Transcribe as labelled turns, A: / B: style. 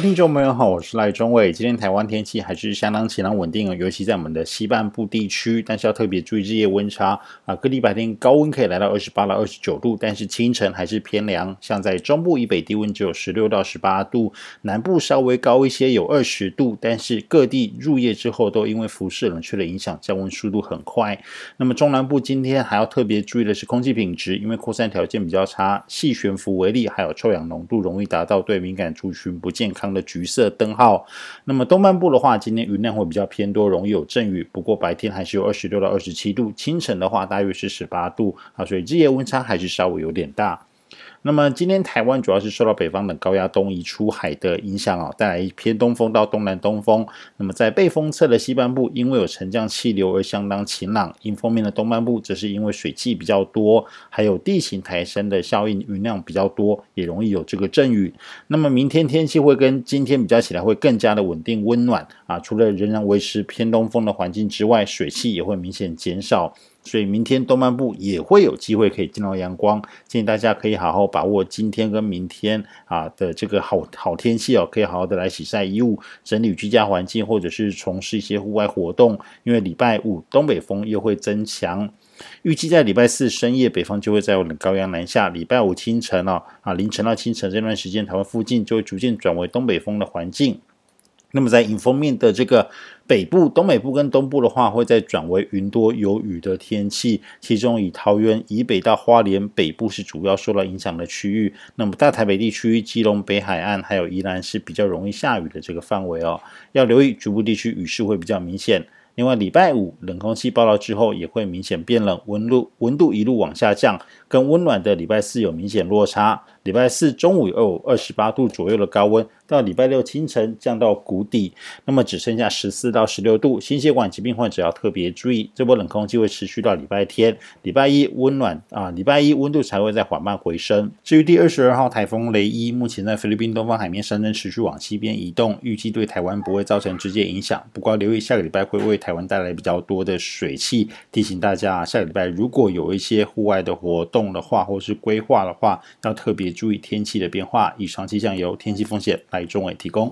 A: 听众朋友好，我是赖中伟。今天台湾天气还是相当晴朗稳定，尤其在我们的西半部地区，但是要特别注意日夜温差啊。各地白天高温可以来到二十八到二十九度，但是清晨还是偏凉。像在中部以北，低温只有十六到十八度，南部稍微高一些，有二十度。但是各地入夜之后都因为辐射冷却的影响，降温速度很快。那么中南部今天还要特别注意的是空气品质，因为扩散条件比较差，细悬浮微粒还有臭氧浓度容易达到对敏感族群不健康的橘色灯号。那么东半部的话，今天云量会比较偏多，容易有阵雨。不过白天还是有二十六到二十七度，清晨的话大约是十八度啊，所以日夜温差还是稍微有点大。那么今天台湾主要是受到北方的高压东移出海的影响啊，带来偏东风到东南东风。那么在背风侧的西半部，因为有沉降气流而相当晴朗；迎风面的东半部，则是因为水汽比较多，还有地形抬升的效应，云量比较多，也容易有这个阵雨。那么明天天气会跟今天比较起来，会更加的稳定温暖啊。除了仍然维持偏东风的环境之外，水汽也会明显减少。所以明天东半部也会有机会可以见到阳光，建议大家可以好好把握今天跟明天啊的这个好好天气哦，可以好好的来洗晒衣物、整理居家环境，或者是从事一些户外活动。因为礼拜五东北风又会增强，预计在礼拜四深夜北方就会再有冷高压南下，礼拜五清晨哦啊凌晨到清晨这段时间，台湾附近就会逐渐转为东北风的环境。那么在迎风面的这个北部、东北部跟东部的话，会再转为云多有雨的天气。其中以桃园以北到花莲北部是主要受到影响的区域。那么大台北地区、基隆北海岸还有宜兰是比较容易下雨的这个范围哦，要留意局部地区雨势会比较明显。另外，礼拜五冷空气报到之后，也会明显变冷，温度温度一路往下降，跟温暖的礼拜四有明显落差。礼拜四中午有二十八度左右的高温，到礼拜六清晨降到谷底，那么只剩下十四到十六度。心血管疾病患者要特别注意，这波冷空气会持续到礼拜天。礼拜一温暖啊，礼拜一温度才会再缓慢回升。至于第二十二号台风雷伊，目前在菲律宾东方海面山正持续往西边移动，预计对台湾不会造成直接影响。不过留意下个礼拜会为台湾带来比较多的水汽，提醒大家下个礼拜如果有一些户外的活动动的话，或是规划的话，要特别。注意天气的变化，以上气象由天气风险来中伟提供。